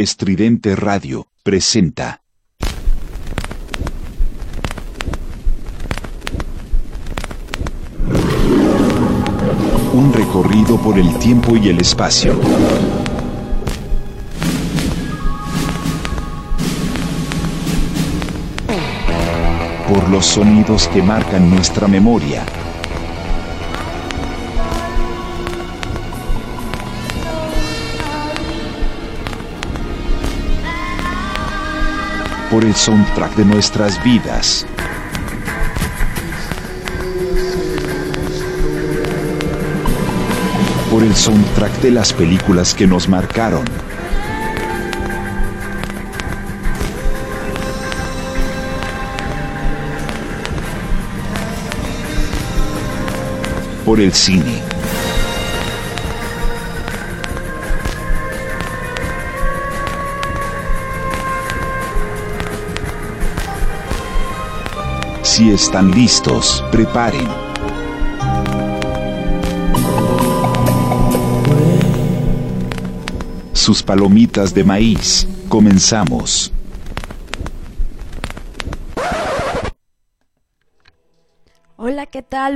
Estridente Radio, presenta. Un recorrido por el tiempo y el espacio. Por los sonidos que marcan nuestra memoria. Por el soundtrack de nuestras vidas. Por el soundtrack de las películas que nos marcaron. Por el cine. Si están listos, preparen. Sus palomitas de maíz. Comenzamos.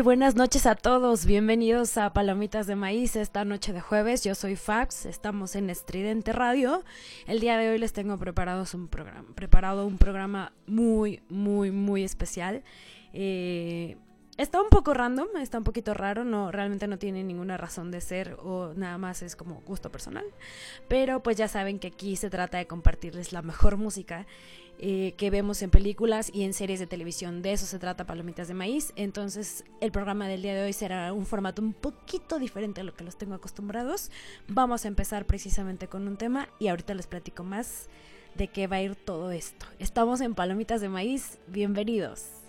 Buenas noches a todos. Bienvenidos a Palomitas de Maíz esta noche de jueves. Yo soy Fax, estamos en Estridente Radio. El día de hoy les tengo un programa, preparado un programa muy, muy, muy especial. Eh, está un poco random, está un poquito raro, no, realmente no tiene ninguna razón de ser o nada más es como gusto personal. Pero pues ya saben que aquí se trata de compartirles la mejor música eh, que vemos en películas y en series de televisión. De eso se trata Palomitas de Maíz. Entonces el programa del día de hoy será un formato un poquito diferente a lo que los tengo acostumbrados. Vamos a empezar precisamente con un tema y ahorita les platico más de qué va a ir todo esto. Estamos en Palomitas de Maíz. Bienvenidos.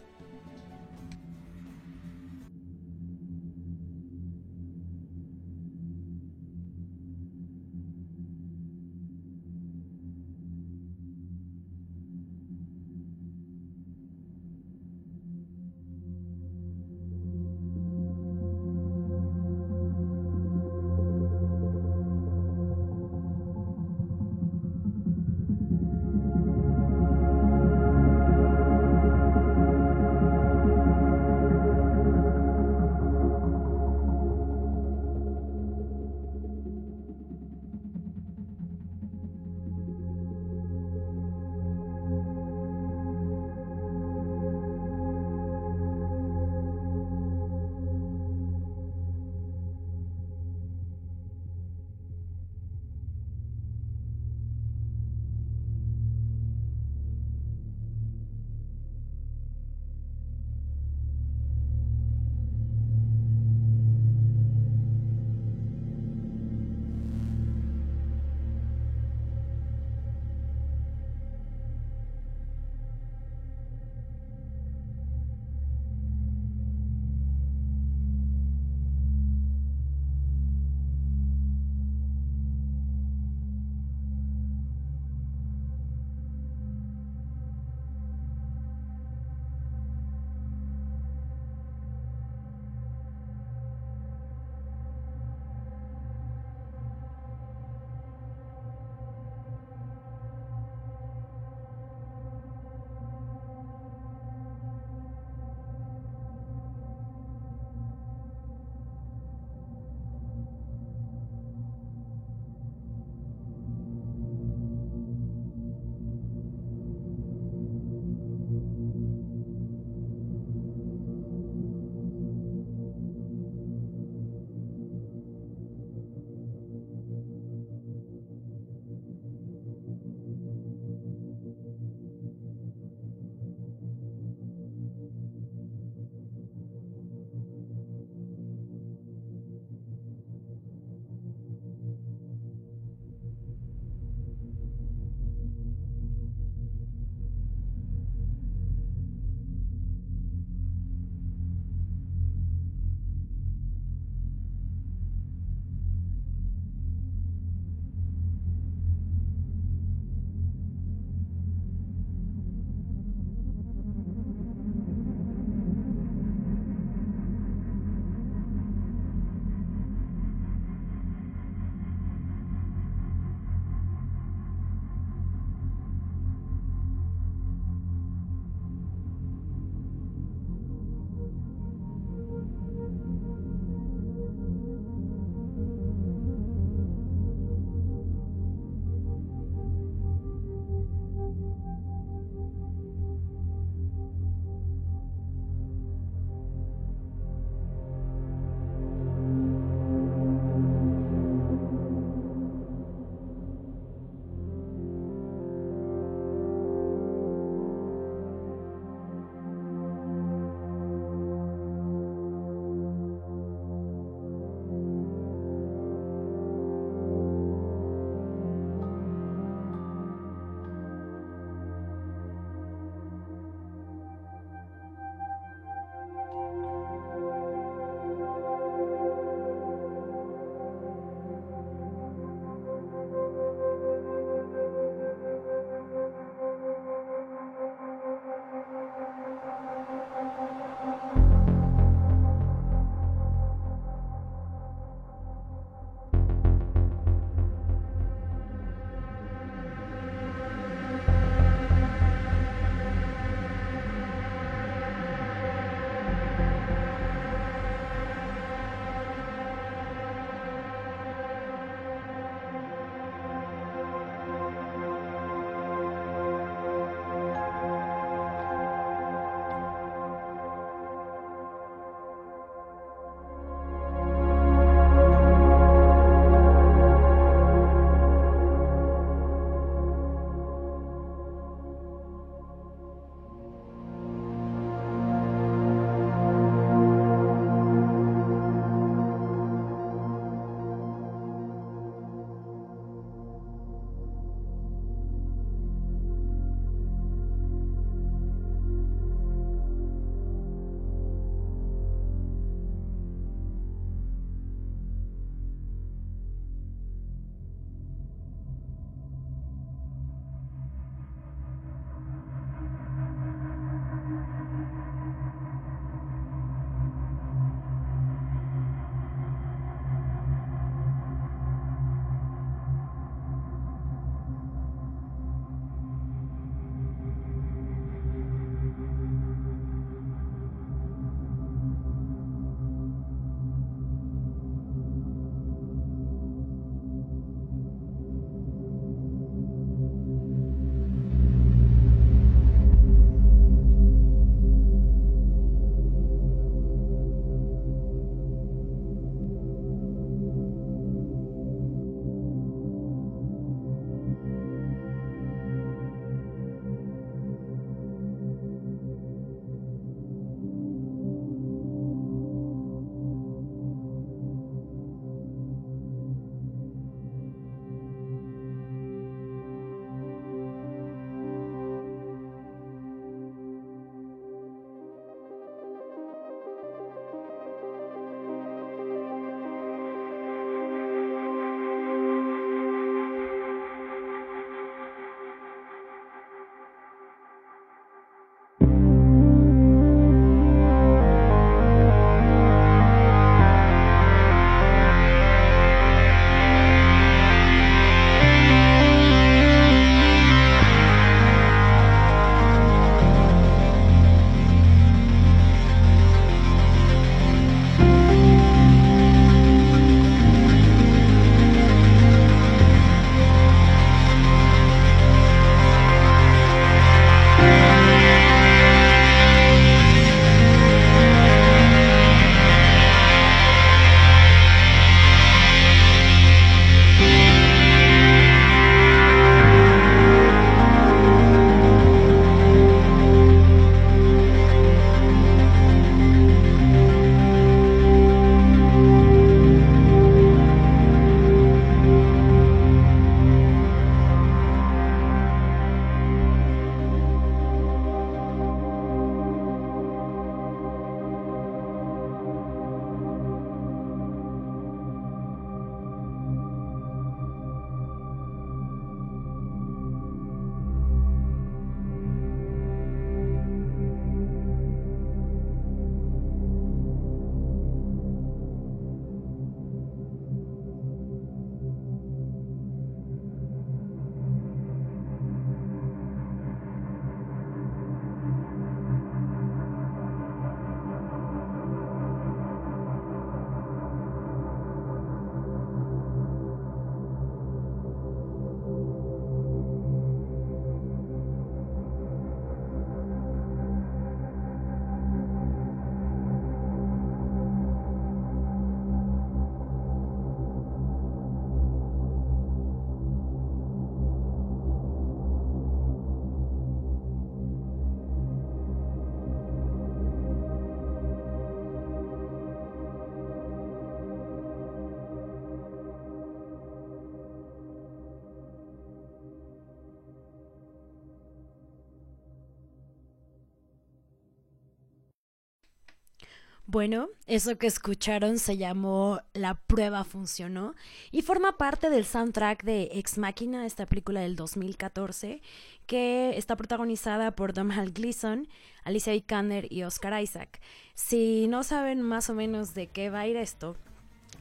Bueno, eso que escucharon se llamó La prueba funcionó y forma parte del soundtrack de Ex Machina, esta película del 2014, que está protagonizada por Domhnall Gleeson, Alicia Vikander y Oscar Isaac. Si no saben más o menos de qué va a ir esto,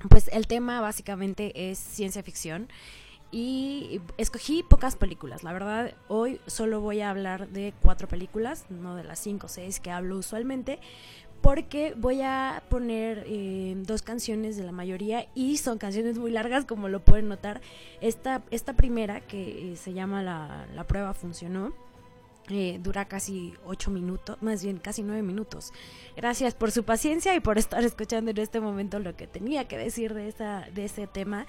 pues el tema básicamente es ciencia ficción y escogí pocas películas. La verdad, hoy solo voy a hablar de cuatro películas, no de las cinco o seis que hablo usualmente, porque voy a poner eh, dos canciones de la mayoría y son canciones muy largas como lo pueden notar. Esta, esta primera que eh, se llama la, la, prueba funcionó. Eh, dura casi ocho minutos, más bien casi nueve minutos. Gracias por su paciencia y por estar escuchando en este momento lo que tenía que decir de, esa, de ese tema.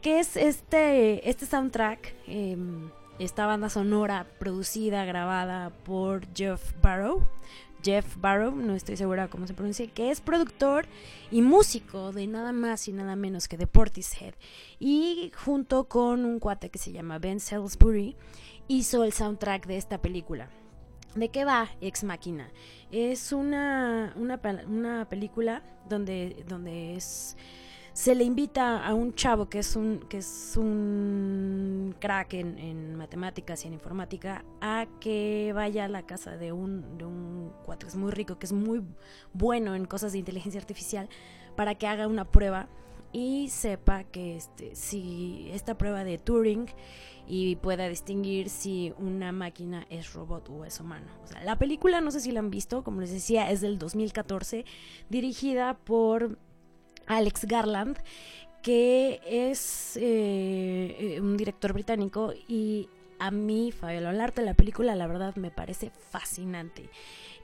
Que es este, este soundtrack, em, esta banda sonora producida, grabada por Jeff Barrow. Jeff Barrow, no estoy segura cómo se pronuncia, que es productor y músico de nada más y nada menos que de Portishead. Y junto con un cuate que se llama Ben Salisbury, hizo el soundtrack de esta película. ¿De qué va Ex Máquina? Es una, una, una película donde, donde es se le invita a un chavo que es un, que es un crack en, matemáticas y en informática a que vaya a la casa de un, de un cuatro es muy rico, que es muy bueno en cosas de inteligencia artificial, para que haga una prueba y sepa que este, si esta prueba de Turing y pueda distinguir si una máquina es robot o es humano. la película, no sé si la han visto, como les decía, es del 2014, dirigida por Alex Garland, que es eh, eh, un director británico y a mí, Fabiola Olarte, la película la verdad me parece fascinante.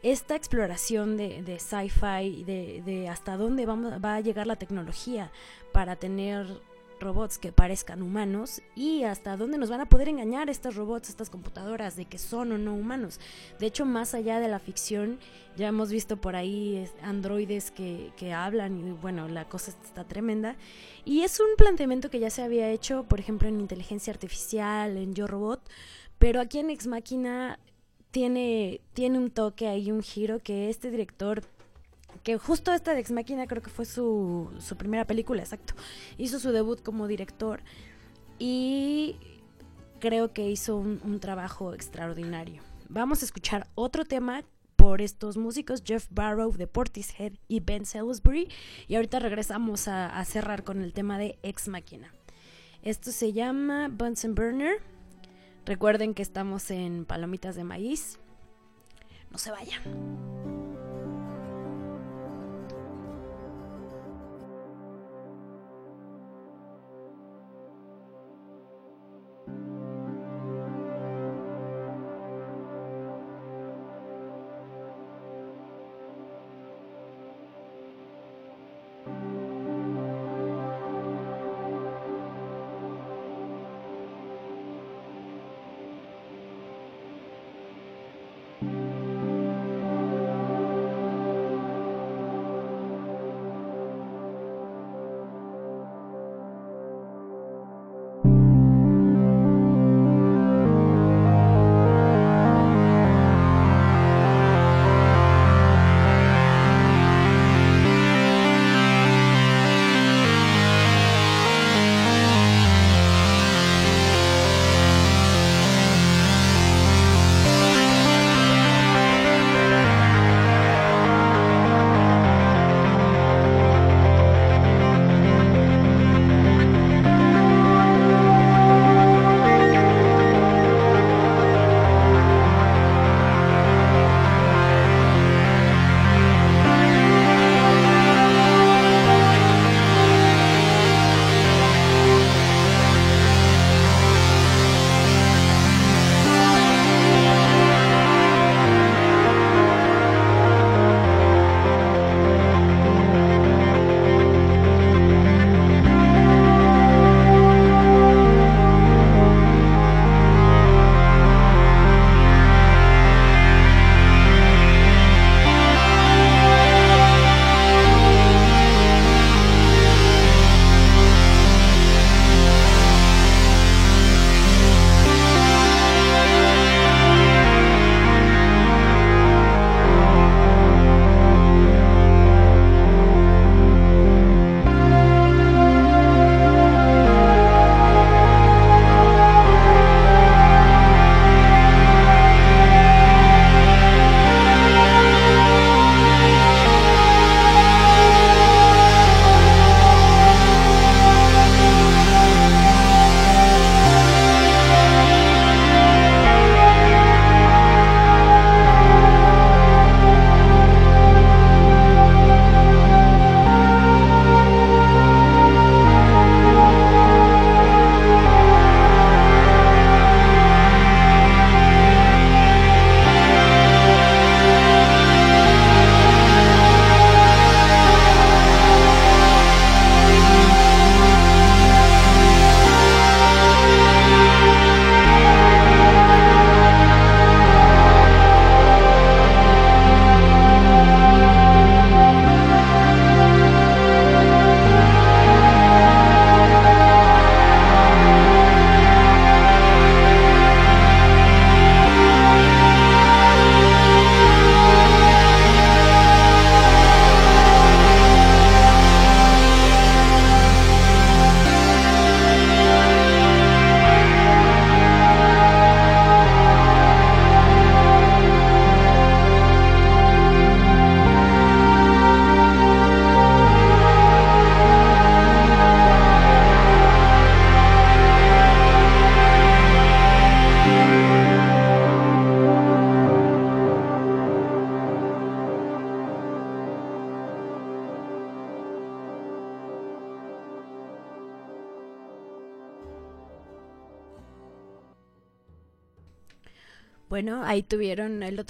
Esta exploración de, de sci-fi, de, de, hasta dónde vamos, va a llegar la tecnología para tener robots que parezcan humanos y hasta dónde nos van a poder engañar estos robots, estas computadoras, de que son o no humanos. De hecho, más allá de la ficción, ya hemos visto por ahí androides que, que hablan y bueno, la cosa está tremenda. Y es un planteamiento que ya se había hecho, por ejemplo, en inteligencia artificial, en Yo Robot, pero aquí en Ex Máquina tiene, tiene un toque ahí, un giro que este director que justo esta de Ex Máquina creo que fue su, su primera película, exacto. Hizo su debut como director y creo que hizo un, trabajo extraordinario. Vamos a escuchar otro tema por estos músicos, Jeff Barrow de Portishead y Ben Salisbury. Y ahorita regresamos a, a cerrar con el tema de Ex Máquina. Esto se llama Bunsen Burner. Recuerden que estamos en Palomitas de Maíz. No se vayan.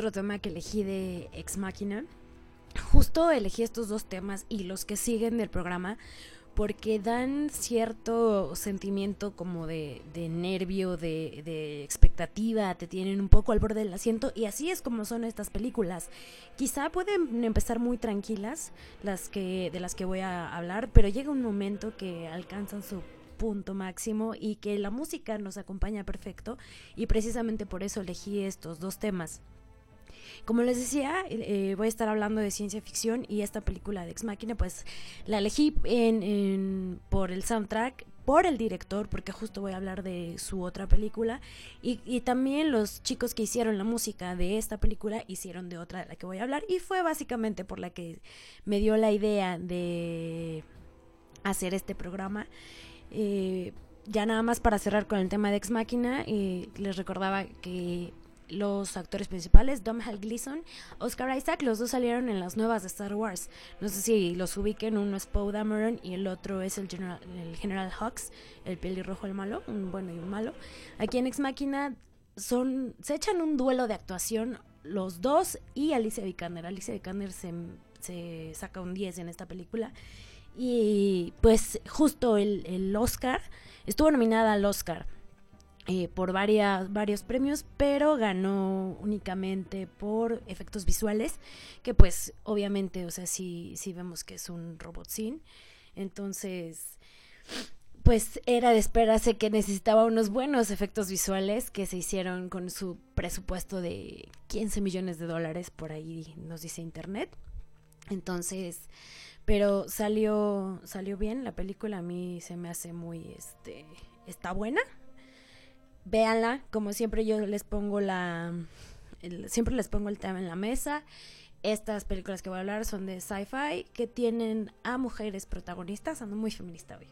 Otro tema que elegí de Ex Machina. Justo elegí estos dos temas y los que siguen del programa porque dan cierto sentimiento como de, de nervio, de, de, expectativa, te tienen un poco al borde del asiento y así es como son estas películas. Quizá pueden empezar muy tranquilas las que de las que voy a hablar, pero llega un momento que alcanzan su punto máximo y que la música nos acompaña perfecto y precisamente por eso elegí estos dos temas. Como les decía, eh, voy a estar hablando de ciencia ficción y esta película de Ex Machina, pues la elegí en, por el soundtrack, por el director, porque justo voy a hablar de su otra película, y, y, también los chicos que hicieron la música de esta película hicieron de otra de la que voy a hablar, y fue básicamente por la que me dio la idea de hacer este programa. Eh, ya nada más para cerrar con el tema de Ex Máquina, eh, les recordaba que los actores principales, Hal Gleason, Oscar Isaac, los dos salieron en las nuevas de Star Wars. No sé si los ubiquen, uno es Poe Dameron y el otro es el General, el General Hux, el pelirrojo el malo, un bueno y un malo. Aquí en Ex Máquina son, se echan un duelo de actuación los dos y Alicia Vikander. Alicia Vikander se, se saca un 10 en esta película y pues justo el, el Oscar, estuvo nominada al Oscar eh, por varias, varios premios, pero ganó únicamente por efectos visuales, que pues obviamente, o sea, sí, sí vemos que es un robot sin. Entonces, pues era de esperarse que necesitaba unos buenos efectos visuales que se hicieron con su presupuesto de 15 millones de dólares, por ahí nos dice internet. Entonces, pero salió, salió bien, la película a mí se me hace muy, este, está buena. Véanla, como siempre yo les pongo la, siempre les pongo el tema en la mesa. Estas películas que voy a hablar son de sci-fi que tienen a mujeres protagonistas, ando muy feminista hoy.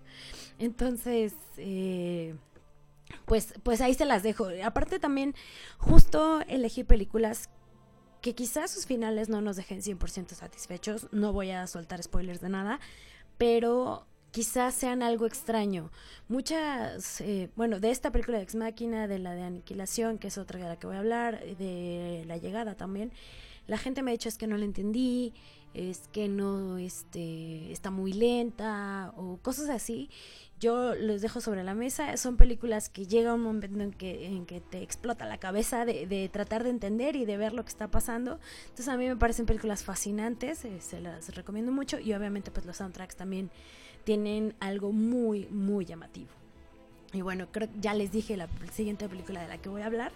Entonces, eh, pues, pues ahí se las dejo. Aparte también, justo elegí películas que quizás sus finales no nos dejen 100% satisfechos, no voy a soltar spoilers de nada, pero quizás sean algo extraño. Muchas, eh, bueno, de esta película de Ex Máquina, de la de Aniquilación, que es otra de la que voy a hablar, de La Llegada también, la gente me ha dicho es que no la entendí, es que no este, está muy lenta o cosas así yo los dejo sobre la mesa. Son películas que llega un momento en que, en que te explota la cabeza de, tratar de entender y de ver lo que está pasando. Entonces a mí me parecen películas fascinantes, eh, se las recomiendo mucho y obviamente pues los soundtracks también tienen algo muy, muy llamativo. Y bueno, creo ya les dije la siguiente película de la que voy a hablar,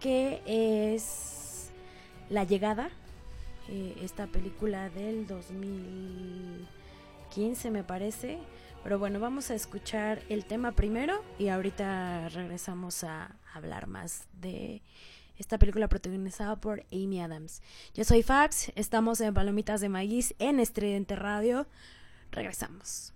que es La Llegada, eh, esta película del 2015 me parece pero bueno, vamos a escuchar el tema primero y ahorita regresamos a hablar más de esta película protagonizada por Amy Adams. Yo soy Fax, estamos en Palomitas de Maíz en Estridente Radio. Regresamos.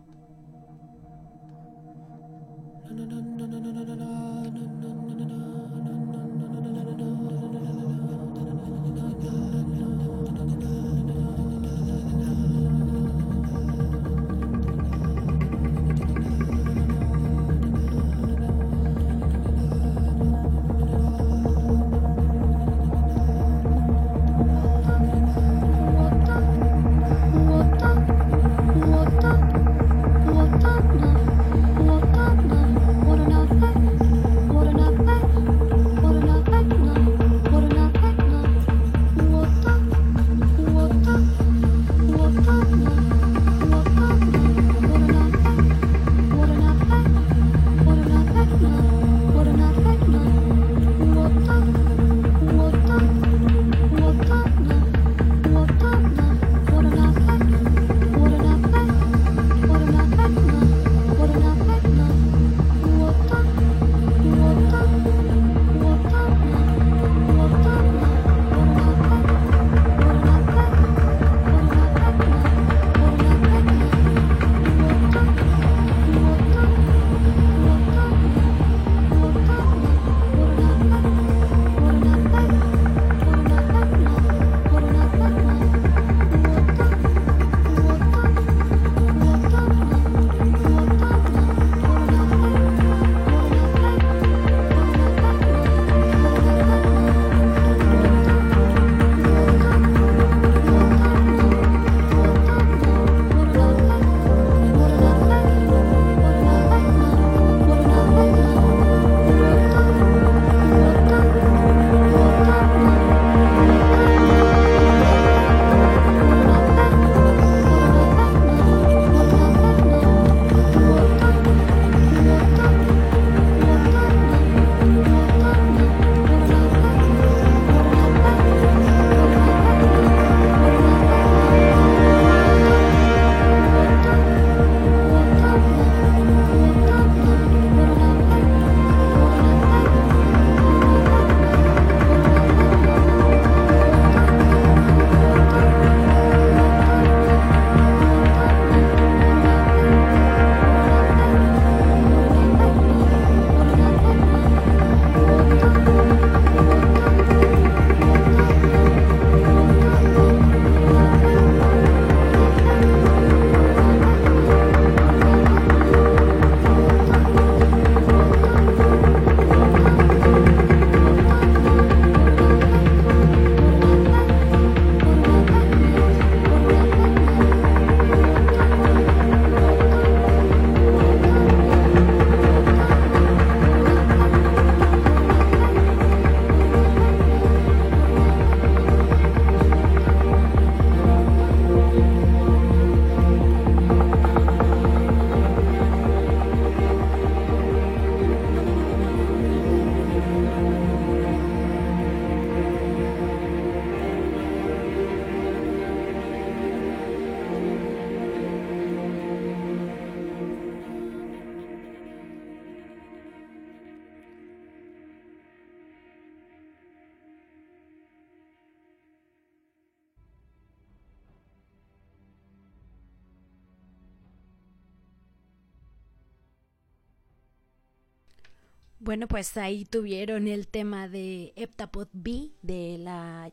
Bueno, pues ahí tuvieron el tema de Heptapod B, de la,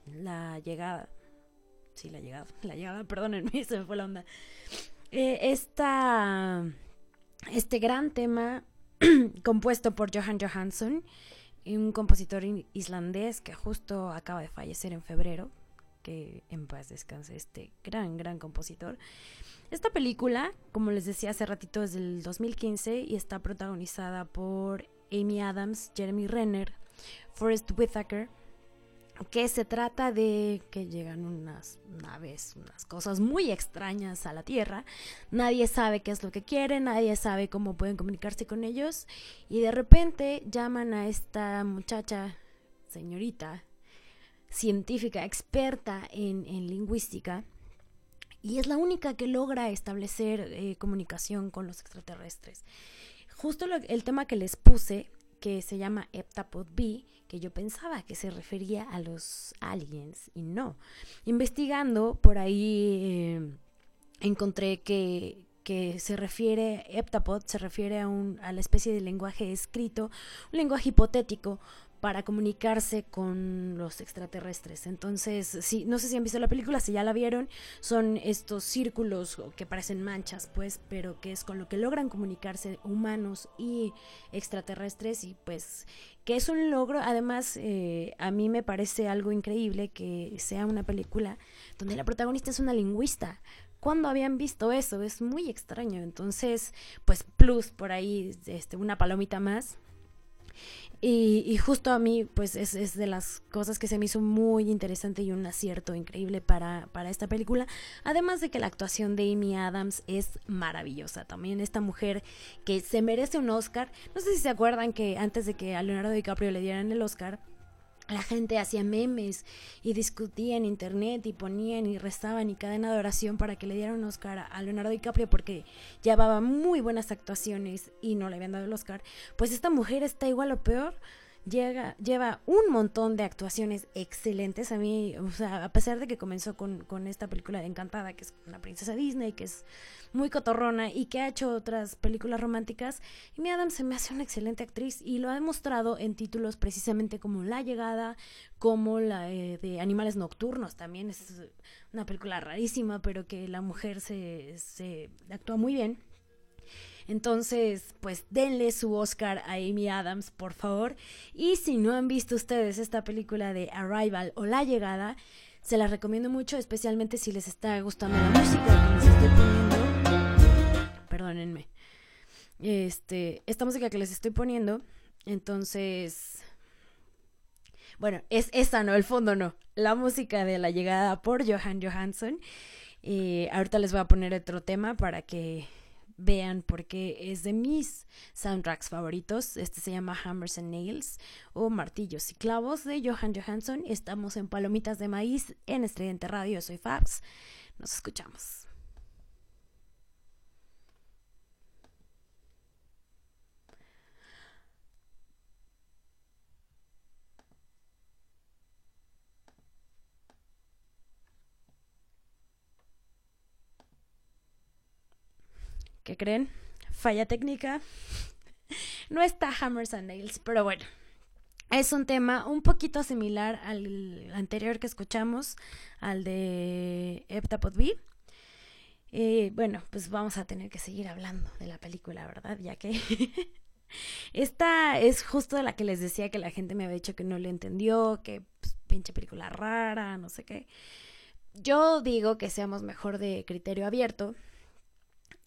llegada. Sí, la llegada. La llegada, perdónenme, se me fue la onda. Eh, esta, este gran tema compuesto por Johan Johansson, un compositor islandés que justo acaba de fallecer en febrero, que en paz descanse este gran, gran compositor. Esta película, como les decía hace ratito, es del 2015 y está protagonizada por Amy Adams, Jeremy Renner, Forrest Whitaker, que se trata de que llegan unas naves, unas cosas muy extrañas a la Tierra. Nadie sabe qué es lo que quieren, nadie sabe cómo pueden comunicarse con ellos. Y de repente llaman a esta muchacha, señorita, científica, experta en, lingüística. Y es la única que logra establecer eh, comunicación con los extraterrestres. Justo el tema que les puse, que se llama Heptapod B, que yo pensaba que se refería a los aliens y no. Investigando por ahí eh, encontré que, que se refiere, Heptapod se refiere a, un, a la especie de lenguaje escrito, un lenguaje hipotético para comunicarse con los extraterrestres. Entonces, sí, no sé si han visto la película, si ya la vieron, son estos círculos que parecen manchas, pues, pero que es con lo que logran comunicarse humanos y extraterrestres y pues que es un logro, además eh, a mí me parece algo increíble que sea una película donde la protagonista es una lingüista, ¿Cuándo habían visto eso? Es muy extraño. Entonces, pues plus por ahí, este, una palomita más. Y, justo a mí, pues es, es, de las cosas que se me hizo muy interesante y un acierto increíble para, para esta película. Además de que la actuación de Amy Adams es maravillosa. También esta mujer que se merece un Oscar. No sé si se acuerdan que antes de que a Leonardo DiCaprio le dieran el Oscar, la gente hacía memes y discutía en internet y ponían y restaban y cadena de oración para que le dieran un Oscar a Leonardo DiCaprio porque llevaba muy buenas actuaciones y no le habían dado el Oscar. Pues esta mujer está igual o peor llega, lleva un montón de actuaciones excelentes. A mí, o sea, a pesar de que comenzó con, con, esta película de Encantada, que es una princesa Disney, que es muy cotorrona y que ha hecho otras películas románticas, Amy Adams se me hace una excelente actriz y lo ha demostrado en títulos precisamente como La Llegada, como la eh, de Animales Nocturnos. También es una película rarísima, pero que la mujer se, se actúa muy bien. Entonces, pues denle su Oscar a Amy Adams, por favor. Y si no han visto ustedes esta película de Arrival o La Llegada, se la recomiendo mucho, especialmente si les está gustando la música Perdónenme. Este, esta música que les estoy poniendo, entonces bueno, es esta, no, el fondo no. La música de la llegada por Johan Johansson. Y ahorita les voy a poner otro tema para que vean porque es de mis soundtracks favoritos. Este se llama Hammers and Nails o Martillos y Clavos de Johan Johansson. Estamos en Palomitas de Maíz en Estridente Radio. Soy Fabs. Nos escuchamos. ¿Qué creen? Falla técnica. No está Hammers and Nails, pero bueno. Es un tema un poquito similar al anterior que escuchamos, al de Heptapod B. Eh, bueno, pues vamos a tener que seguir hablando de la película, ¿verdad? Ya que esta es justo la que les decía que la gente me había dicho que no le entendió, que pues, pinche película rara, no sé qué. Yo digo que seamos mejor de criterio abierto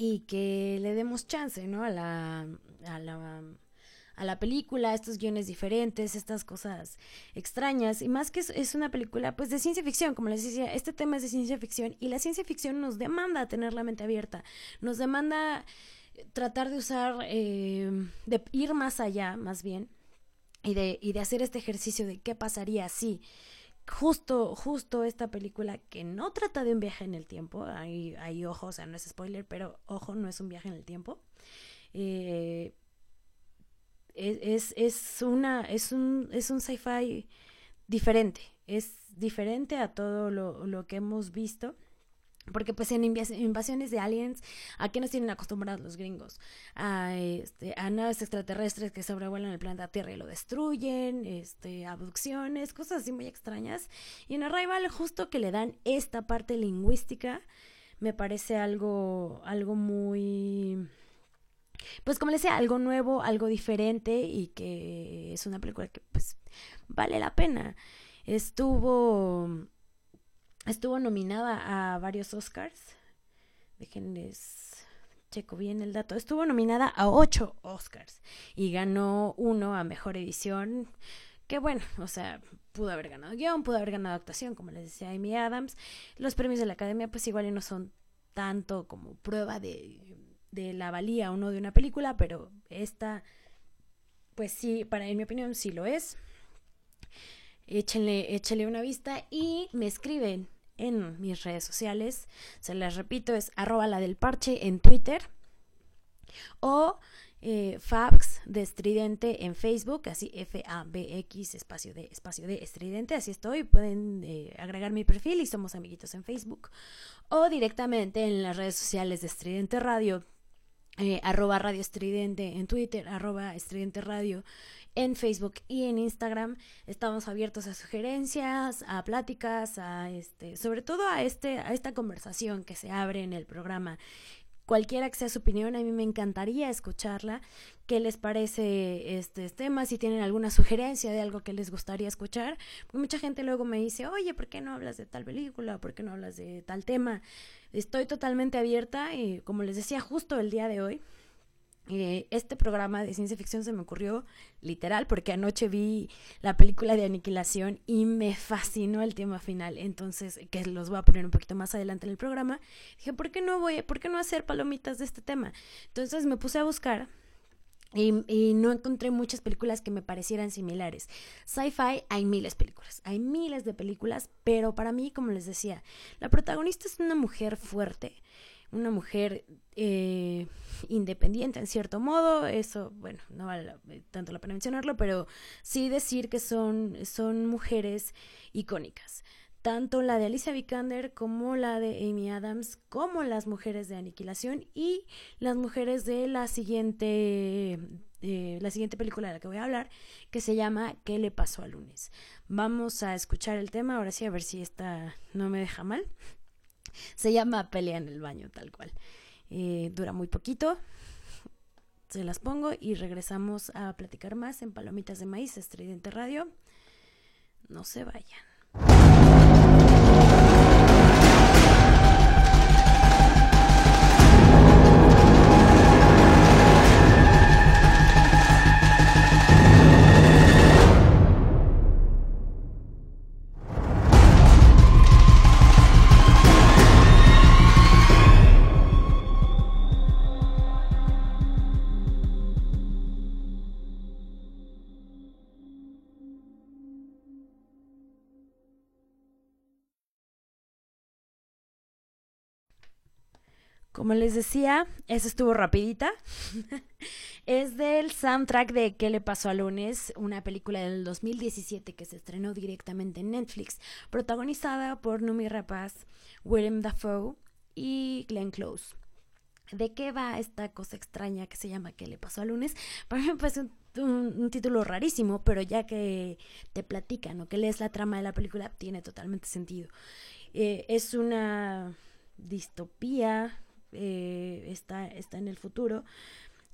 y que le demos chance, ¿no? A la, a la, a la película, a estos guiones diferentes, estas cosas extrañas, y más que es, una película, pues, de ciencia ficción, como les decía, este tema es de ciencia ficción, y la ciencia ficción nos demanda tener la mente abierta, nos demanda tratar de usar, eh, de ir más allá, más bien, y de, y de hacer este ejercicio de qué pasaría si justo, justo esta película que no trata de un viaje en el tiempo, hay, hay ojo, o sea, no es spoiler, pero ojo, no es un viaje en el tiempo. Eh, es, es, una, es un, es un sci-fi diferente, es diferente a todo lo, lo que hemos visto porque pues en invasiones de aliens, ¿a qué nos tienen acostumbrados los gringos? A, este, a naves extraterrestres que sobrevuelan el planeta Tierra y lo destruyen, este, abducciones, cosas así muy extrañas. Y en Arrival justo que le dan esta parte lingüística, me parece algo, algo muy... Pues como les decía, algo nuevo, algo diferente y que es una película que pues vale la pena. Estuvo Estuvo nominada a varios Oscars. Déjenles checo bien el dato. Estuvo nominada a ocho Oscars y ganó uno a mejor edición. Que bueno, o sea, pudo haber ganado guion, pudo haber ganado actuación, como les decía Amy Adams. Los premios de la academia, pues igual no son tanto como prueba de, de la valía o no de una película, pero esta, pues sí, para en mi opinión, sí lo es échenle, échenle una vista y me escriben en mis redes sociales. Se les repito, es arroba la del parche en Twitter o eh, de Estridente en Facebook, así F-A-B-X, espacio de, espacio de Estridente, así estoy. Pueden eh, agregar mi perfil y somos amiguitos en Facebook o directamente en las redes sociales de Estridente Radio. Eh, arroba Radio Estridente en Twitter, arroba Estridente Radio en Facebook y en Instagram. Estamos abiertos a sugerencias, a pláticas, a este, sobre todo a este, a esta conversación que se abre en el programa. Cualquiera que sea su opinión, a mí me encantaría escucharla. ¿Qué les parece este tema? Si tienen alguna sugerencia de algo que les gustaría escuchar. mucha gente luego me dice, oye, ¿por qué no hablas de tal película? ¿Por qué no hablas de tal tema? Estoy totalmente abierta y como les decía justo el día de hoy, eh, este programa de ciencia ficción se me ocurrió literal porque anoche vi la película de Aniquilación y me fascinó el tema final. Entonces, que los voy a poner un poquito más adelante en el programa, dije, ¿por qué no voy, por qué no hacer palomitas de este tema? Entonces me puse a buscar y, y, no encontré muchas películas que me parecieran similares. Sci-fi hay miles de películas, hay miles de películas, pero para mí, como les decía, la protagonista es una mujer fuerte, una mujer eh, independiente en cierto modo, eso, bueno, no vale tanto la pena mencionarlo, pero sí decir que son, son mujeres icónicas. Tanto la de Alicia Vikander como la de Amy Adams, como las mujeres de Aniquilación y las mujeres de la siguiente, eh, la siguiente película de la que voy a hablar, que se llama ¿Qué le pasó al lunes? Vamos a escuchar el tema, ahora sí, a ver si esta no me deja mal. Se llama Pelea en el baño, tal cual. Eh, dura muy poquito. Se las pongo y regresamos a platicar más en Palomitas de Maíz, Estridente Radio. No se vayan. Como les decía, eso estuvo rapidita. es del soundtrack de ¿Qué le pasó a lunes? Una película del 2017 que se estrenó directamente en Netflix, protagonizada por Numi Rapaz, William Dafoe y Glenn Close. ¿De qué va esta cosa extraña que se llama ¿Qué le pasó a lunes? Para mí me parece un, título rarísimo, pero ya que te platican o que lees la trama de la película, tiene totalmente sentido. Eh, es una distopía eh, está, está en el futuro,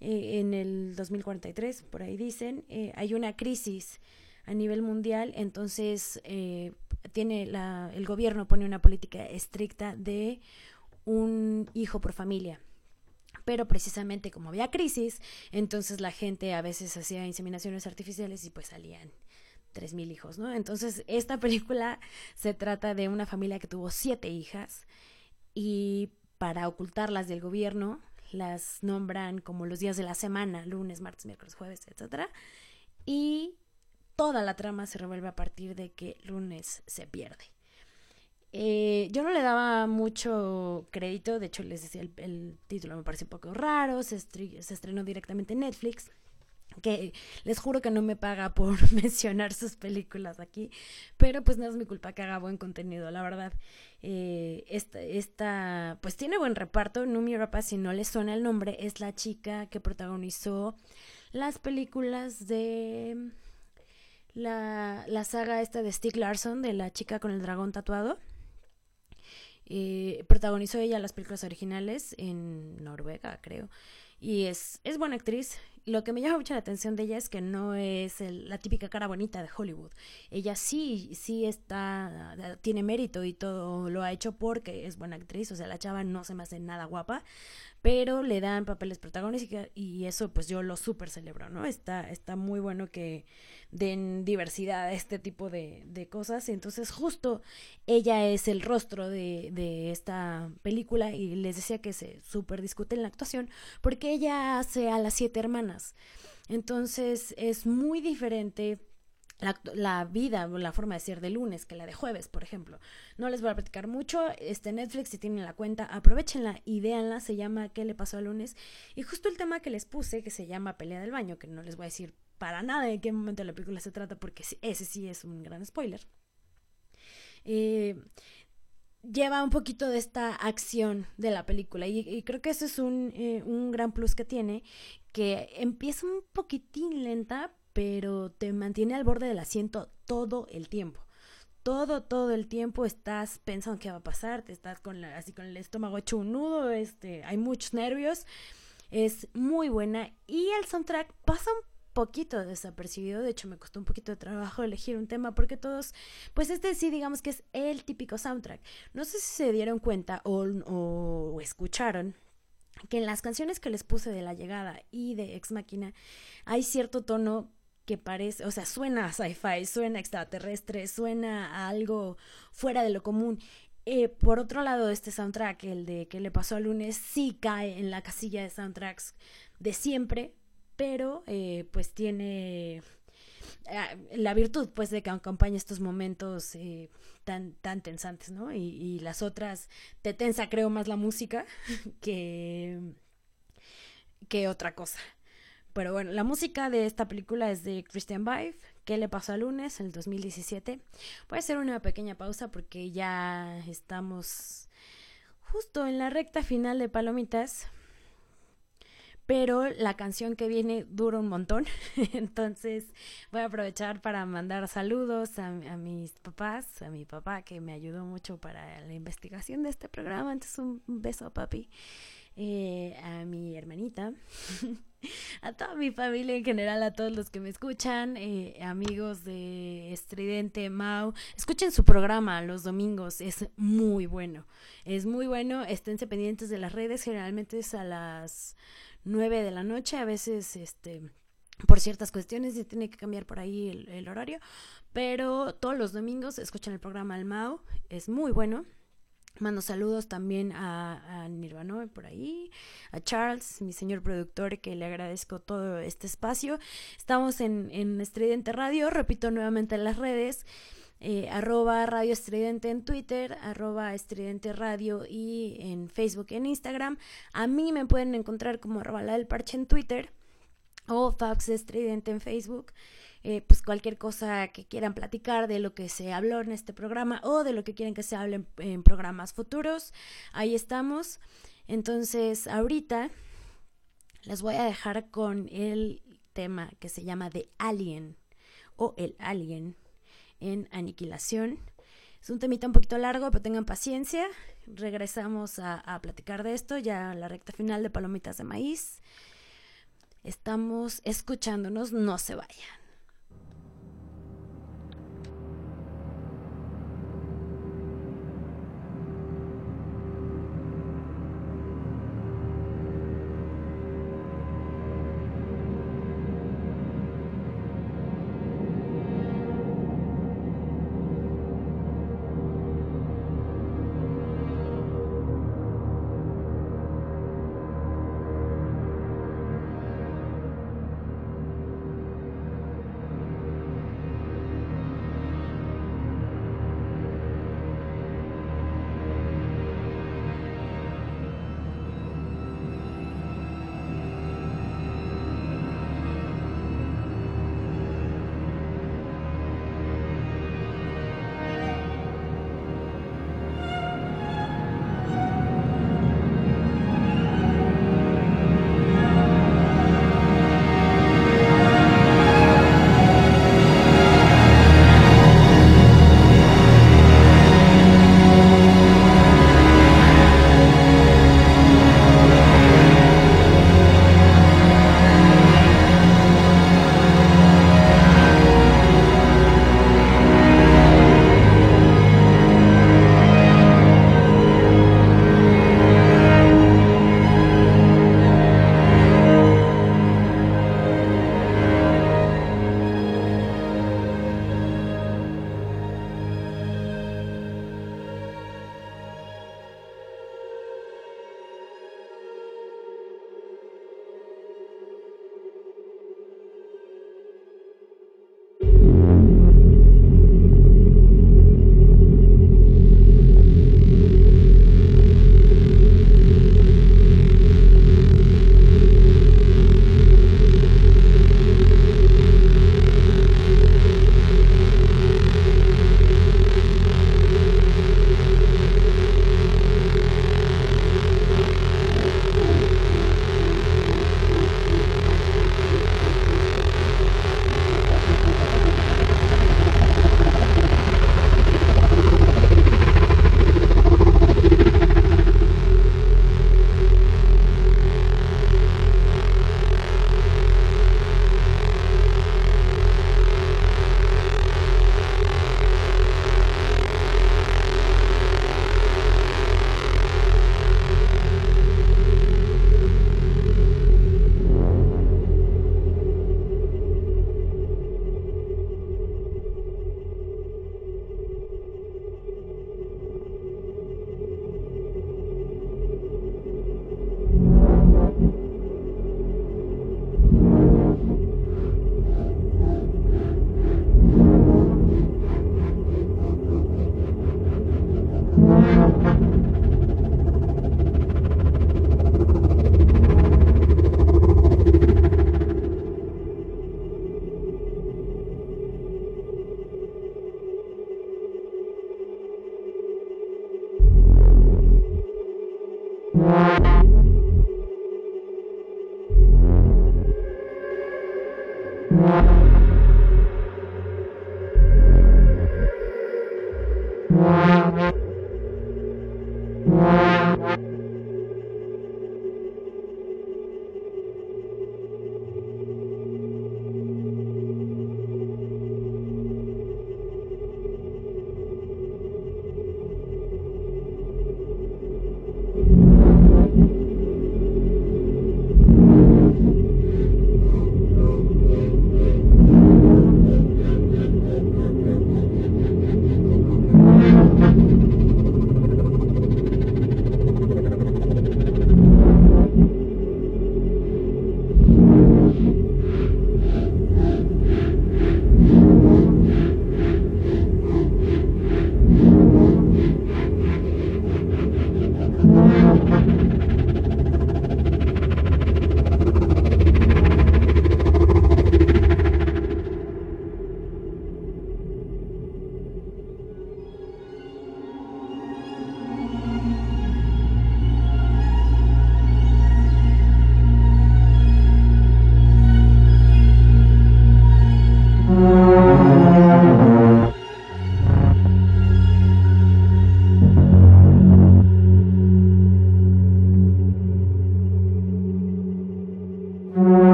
eh, en el 2043, por ahí dicen, eh, hay una crisis a nivel mundial, entonces tiene la, el gobierno pone una política estricta de un hijo por familia. Pero precisamente como había crisis, entonces la gente a veces hacía inseminaciones artificiales y pues salían 3.000 hijos, ¿no? Entonces esta película se trata de una familia que tuvo siete hijas y para ocultarlas del gobierno, las nombran como los días de la semana, lunes, martes, miércoles, jueves, etc. Y toda la trama se revuelve a partir de que lunes se pierde. Eh, yo no le daba mucho crédito, de hecho les decía el, título me parece un poco raro, se, se estrenó directamente en Netflix. Que les juro que no me paga por mencionar sus películas aquí, pero pues no es mi culpa que haga buen contenido, la verdad. Eh, esta, esta, pues tiene buen reparto, Numi Rapaz, si no le suena el nombre, es la chica que protagonizó las películas de la, la saga esta de Stieg Larsson, de la chica con el dragón tatuado. Eh, protagonizó ella las películas originales en Noruega, creo. Y es, es buena actriz. Lo que me llama mucho la atención de ella es que no es la típica cara bonita de Hollywood. Ella sí, sí está, tiene mérito y todo lo ha hecho porque es buena actriz. O sea, la chava no se me hace nada guapa, pero le dan papeles protagónicos y eso pues yo lo súper celebro, ¿no? Está, está muy bueno que den diversidad a este tipo de, de cosas. Entonces justo ella es el rostro de, de esta película y les decía que se súper discute en la actuación porque ella hace a las siete hermanas. Entonces es muy diferente la, vida la forma de ser de lunes que la de jueves, por ejemplo. No les voy a platicar mucho. Este Netflix, si tienen la cuenta, aprovechenla y véanla. Se llama ¿Qué le pasó al lunes? Y justo el tema que les puse, que se llama Pelea del Baño, que no les voy a decir para nada de qué momento de la película se trata, porque ese sí es un gran spoiler. Eh, lleva un poquito de esta acción de la película y, creo que eso es un, eh, un gran plus que tiene, que empieza un poquitín lenta, pero te mantiene al borde del asiento todo el tiempo. Todo, todo el tiempo estás pensando qué va a pasar, te estás con la, así con el estómago hecho un nudo, este, hay muchos nervios. Es muy buena y el soundtrack pasa un poquito desapercibido, de hecho me costó un poquito de trabajo elegir un tema porque todos, pues este sí digamos que es el típico soundtrack. No sé si se dieron cuenta o, o escucharon que en las canciones que les puse de La Llegada y de Ex Máquina hay cierto tono que parece, o sea, suena a sci-fi, suena extraterrestre, suena a algo fuera de lo común. Eh, por otro lado, este soundtrack, el de que le pasó el lunes, sí cae en la casilla de soundtracks de siempre, pero eh, pues tiene eh, la virtud pues de que acompaña estos momentos tan, tan tensantes, ¿no? Y, y, las otras te tensa creo más la música que, que otra cosa. Pero bueno, la música de esta película es de Christian Bave. ¿Qué le pasó al lunes, el 2017? Voy a hacer una pequeña pausa porque ya estamos justo en la recta final de Palomitas. Pero la canción que viene dura un montón. Entonces voy a aprovechar para mandar saludos a, a, mis papás, a mi papá que me ayudó mucho para la investigación de este programa. Entonces un beso, papi. Eh, a mi hermanita, a toda mi familia en general, a todos los que me escuchan, eh, amigos de Estridente, Mau. Escuchen su programa los domingos, es muy bueno. Es muy bueno, esténse pendientes de las redes, generalmente es a las 9 de la noche, a veces este por ciertas cuestiones y tiene que cambiar por ahí el, el horario, pero todos los domingos escuchan el programa al Mau, es muy bueno. Mando saludos también a, a por ahí, a Charles, mi señor productor, que le agradezco todo este espacio. Estamos en, en Estridente Radio, repito nuevamente en las redes, eh, arroba Radio Estridente en Twitter, arroba Estridente Radio y en Facebook y en Instagram. A mí me pueden encontrar como arroba la del parche en Twitter o Fax Estridente en Facebook. Eh, pues cualquier cosa que quieran platicar de lo que se habló en este programa o de lo que quieren que se hable en, programas futuros. Ahí estamos. Entonces, ahorita les voy a dejar con el tema que se llama The Alien o El Alien en Aniquilación. Es un temita un poquito largo, pero tengan paciencia. Regresamos a, a platicar de esto ya en la recta final de Palomitas de Maíz. Estamos escuchándonos, no se vayan.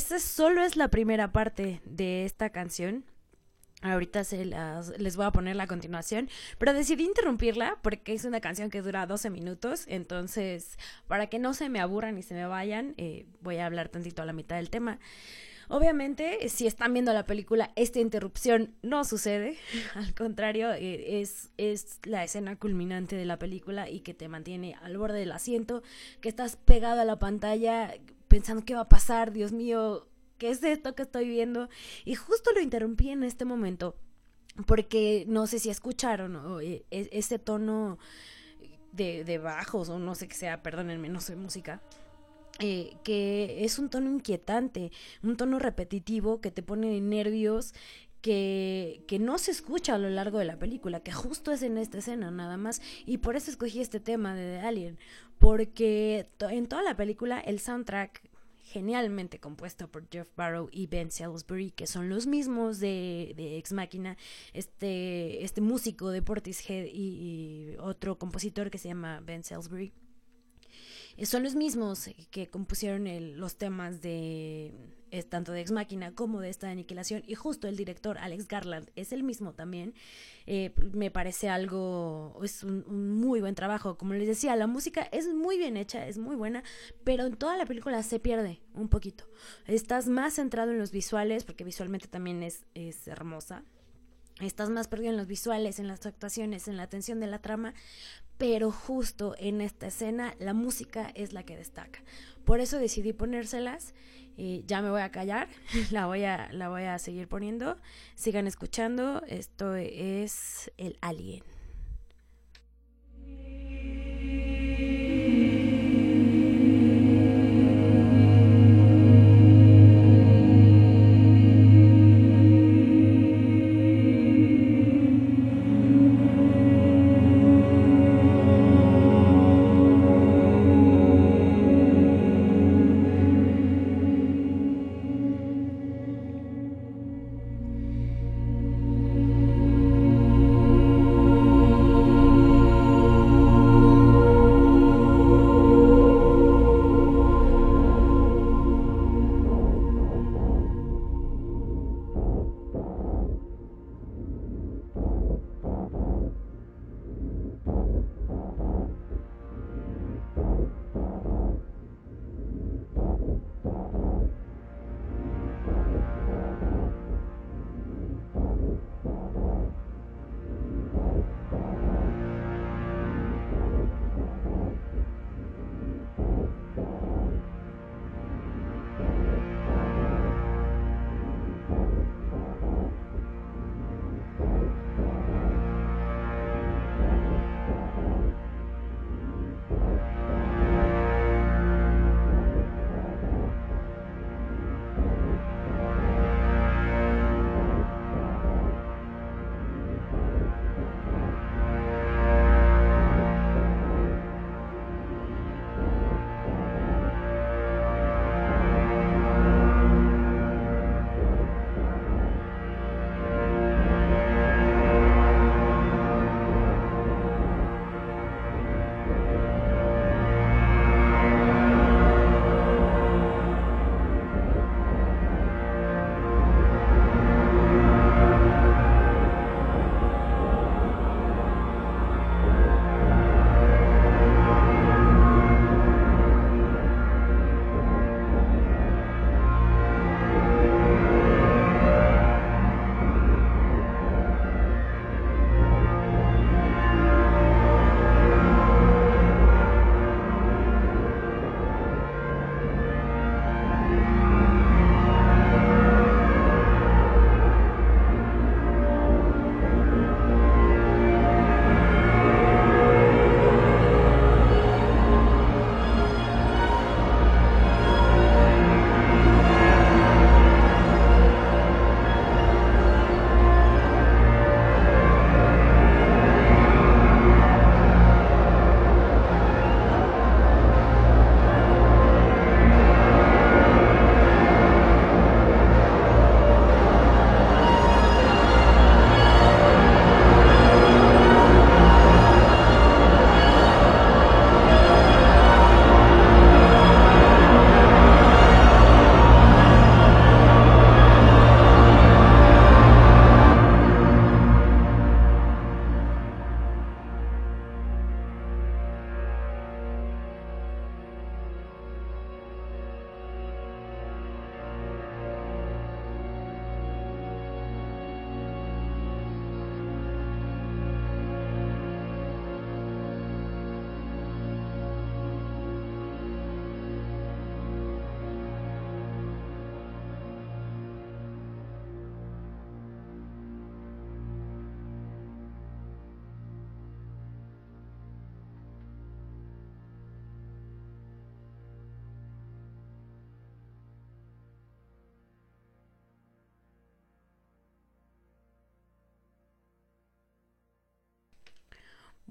Esa solo es la primera parte de esta canción. Ahorita se las, les voy a poner la continuación, pero decidí interrumpirla porque es una canción que dura 12 minutos, entonces para que no se me aburran y se me vayan, eh, voy a hablar tantito a la mitad del tema. Obviamente, si están viendo la película, esta interrupción no sucede, al contrario, eh, es, es la escena culminante de la película y que te mantiene al borde del asiento, que estás pegado a la pantalla pensando qué va a pasar, Dios mío, ¿qué es esto que estoy viendo? Y justo lo interrumpí en este momento porque no sé si escucharon e, e, ese tono de, de, bajos o no sé qué sea, perdónenme, no soy música. Eh, que es un tono inquietante, un tono repetitivo que te pone nervios, que, que, no se escucha a lo largo de la película, que justo es en esta escena nada más. Y por eso escogí este tema de The Alien, porque en toda la película el soundtrack genialmente compuesto por Jeff Barrow y Ben Salisbury, que son los mismos de, de Ex Machina, este, este músico de Portishead y, y otro compositor que se llama Ben Salisbury. Eh, son los mismos que compusieron los temas de tanto de Ex Máquina como de esta aniquilación y justo el director Alex Garland es el mismo también eh, me parece algo es un, muy buen trabajo como les decía la música es muy bien hecha es muy buena pero en toda la película se pierde un poquito estás más centrado en los visuales porque visualmente también es, es hermosa Estás más perdido en los visuales, en las actuaciones, en la atención de la trama, pero justo en esta escena la música es la que destaca. Por eso decidí ponérselas. Y ya me voy a callar, la voy a, la voy a seguir poniendo. Sigan escuchando, esto es el alien.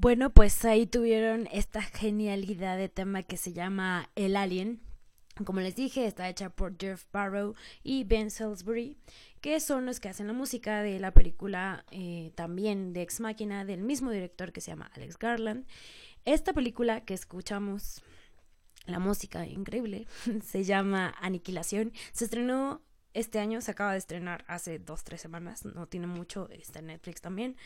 Bueno, pues ahí tuvieron esta genialidad de tema que se llama El Alien. Como les dije, está hecha por Jeff Barrow y Ben Salisbury, que son los que hacen la música de la película eh, también de Ex Máquina del mismo director que se llama Alex Garland. Esta película que escuchamos, la música increíble, se llama Aniquilación. Se estrenó este año, se acaba de estrenar hace dos, tres semanas, no tiene mucho, está en Netflix también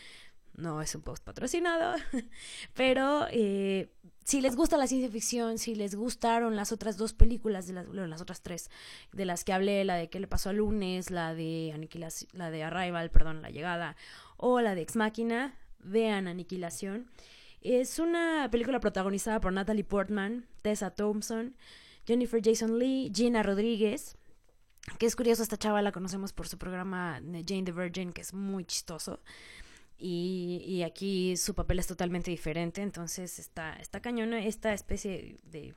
no es un post patrocinado, pero eh, si les gusta la ciencia ficción, si les gustaron las otras dos películas, de las, las otras tres de las que hablé, la de qué le pasó al lunes, la de Aniquilación, la de Arrival, perdón, la llegada, o la de Ex Máquina, vean Aniquilación. Es una película protagonizada por Natalie Portman, Tessa Thompson, Jennifer Jason Lee, Gina Rodríguez, que es curioso, esta chava la conocemos por su programa Jane the Virgin, que es muy chistoso. Y, aquí su papel es totalmente diferente, entonces está, está cañona esta especie de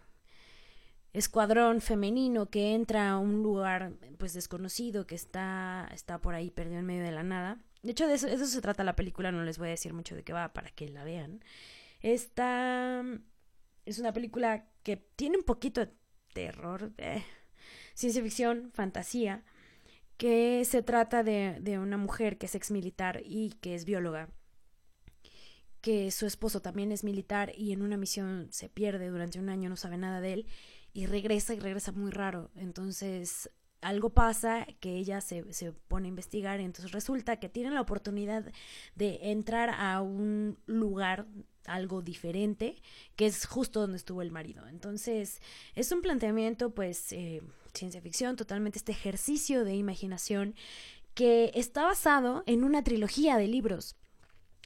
escuadrón femenino que entra a un lugar pues desconocido que está, está por ahí perdido en medio de la nada. De hecho, de eso, eso se trata la película, no les voy a decir mucho de qué va para que la vean. Esta es una película que tiene un poquito de terror, eh, ciencia ficción, fantasía, que se trata de, de una mujer que es ex militar y que es bióloga, que su esposo también es militar y en una misión se pierde durante un año, no sabe nada de él y regresa y regresa muy raro. Entonces algo pasa que ella se, se, pone a investigar y entonces resulta que tienen la oportunidad de entrar a un lugar algo diferente que es justo donde estuvo el marido entonces es un planteamiento pues eh, ciencia ficción, totalmente este ejercicio de imaginación que está basado en una trilogía de libros.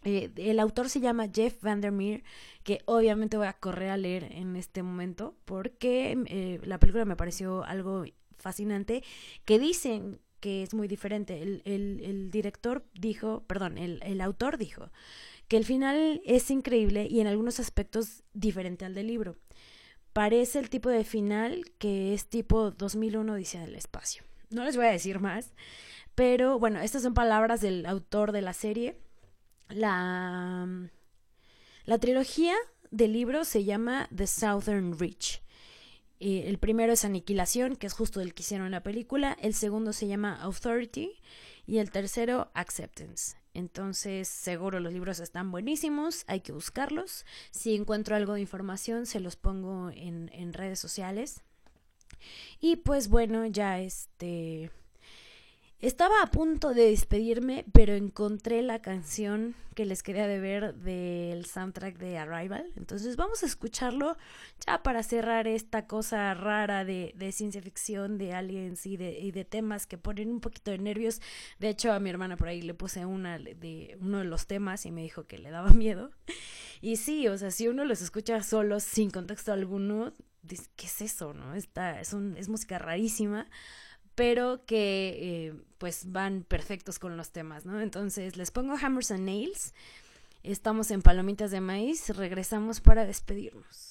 Eh, el autor se llama Jeff Vandermeer, que obviamente voy a correr a leer en este momento porque eh, la película me pareció algo fascinante, que dicen que es muy diferente. El, el, director dijo, perdón, el, el autor dijo que el final es increíble y en algunos aspectos diferente al del libro parece el tipo de final que es tipo 2001 dice del espacio. No les voy a decir más, pero bueno, estas son palabras del autor de la serie. La, la trilogía del libro se llama The Southern Reach. el primero es Aniquilación, que es justo el que hicieron la película. El segundo se llama Authority. Y el tercero, Acceptance. Entonces, seguro los libros están buenísimos, hay que buscarlos. Si encuentro algo de información, se los pongo en, en redes sociales. Y pues bueno, ya este estaba a punto de despedirme, pero encontré la canción que les quería de ver del soundtrack de Arrival. Entonces vamos a escucharlo ya para cerrar esta cosa rara de, ciencia ficción, de aliens y de, y de, temas que ponen un poquito de nervios. De hecho, a mi hermana por ahí le puse una de uno de los temas y me dijo que le daba miedo. Y sí, o sea, si uno los escucha solos, sin contexto alguno, ¿qué es eso? ¿No? Está, es, un, es música rarísima pero que eh, pues van perfectos con los temas, ¿no? Entonces les pongo Hammers and Nails, estamos en Palomitas de Maíz, regresamos para despedirnos.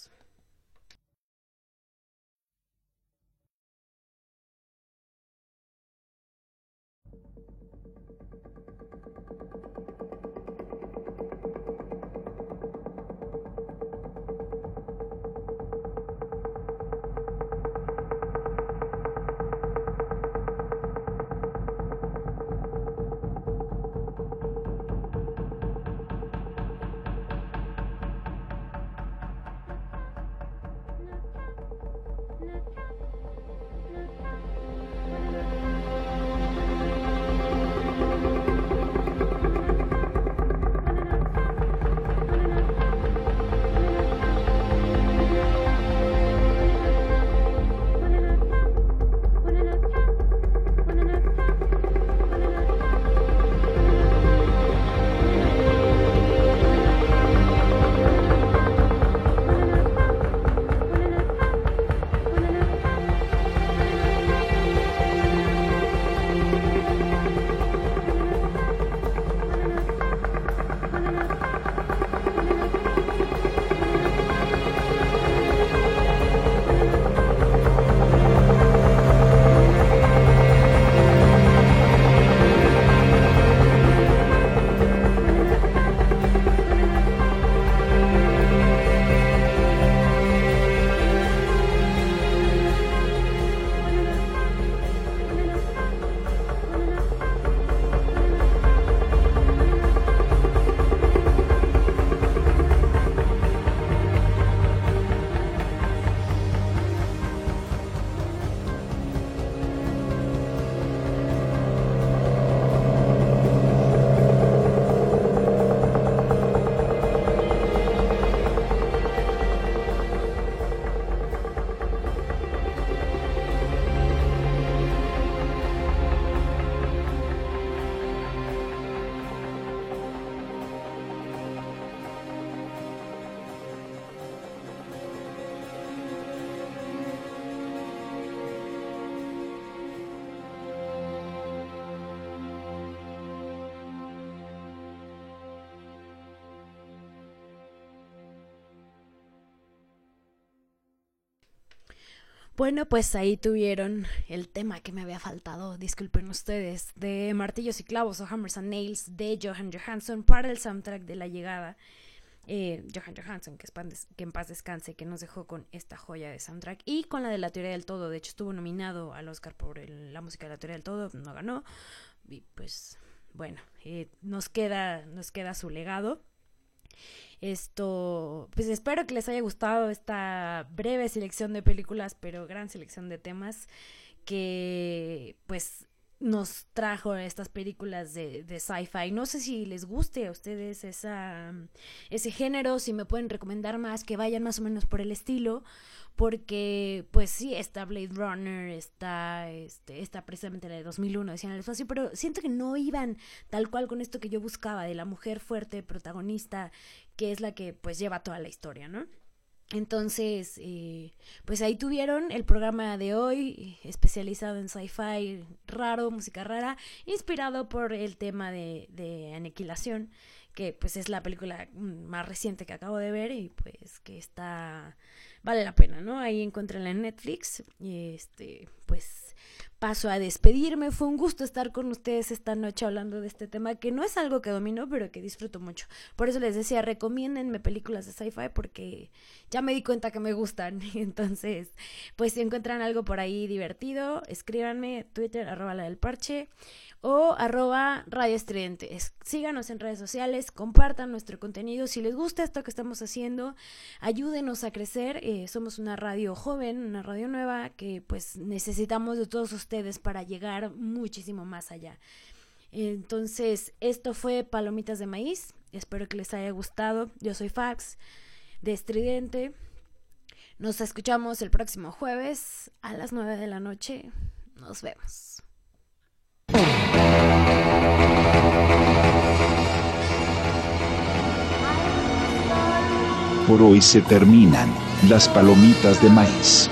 Bueno, pues ahí tuvieron el tema que me había faltado, disculpen ustedes, de Martillos y Clavos o Hammers and Nails de Johan Johansson para el soundtrack de La Llegada. Eh, Johan Johansson, que, que, en paz descanse, que nos dejó con esta joya de soundtrack y con la de La Teoría del Todo. De hecho, estuvo nominado al Oscar por la música de La Teoría del Todo, no ganó. Y pues, bueno, eh, nos, queda, nos queda su legado. Esto, pues espero que les haya gustado esta breve selección de películas, pero gran selección de temas que pues nos trajo estas películas de, de sci-fi. No sé si les guste a ustedes esa, ese género, si me pueden recomendar más, que vayan más o menos por el estilo, porque pues sí, está Blade Runner, está, este, está precisamente la de 2001, decían el espacio, pero siento que no iban tal cual con esto que yo buscaba, de la mujer fuerte, protagonista, que es la que pues lleva toda la historia, ¿no? Entonces, eh, pues ahí tuvieron el programa de hoy, especializado en sci-fi raro, música rara, inspirado por el tema de, de, Aniquilación, que pues es la película más reciente que acabo de ver y pues que está, vale la pena, ¿no? Ahí encuéntrenla en Netflix y este, pues paso a despedirme. Fue un gusto estar con ustedes esta noche hablando de este tema, que no es algo que domino, pero que disfruto mucho. Por eso les decía, recomiéndenme películas de sci-fi porque ya me di cuenta que me gustan. Entonces, pues si encuentran algo por ahí divertido, escríbanme, Twitter, arroba la del parche o arroba Radio Estridente. síganos en redes sociales, compartan nuestro contenido. Si les gusta esto que estamos haciendo, ayúdenos a crecer. Eh, somos una radio joven, una radio nueva que pues necesitamos de todos ustedes para llegar muchísimo más allá. Entonces, esto fue Palomitas de Maíz. Espero que les haya gustado. Yo soy Fax de Estridente. Nos escuchamos el próximo jueves a las 9 de la noche. Nos vemos. Por hoy se terminan las palomitas de maíz.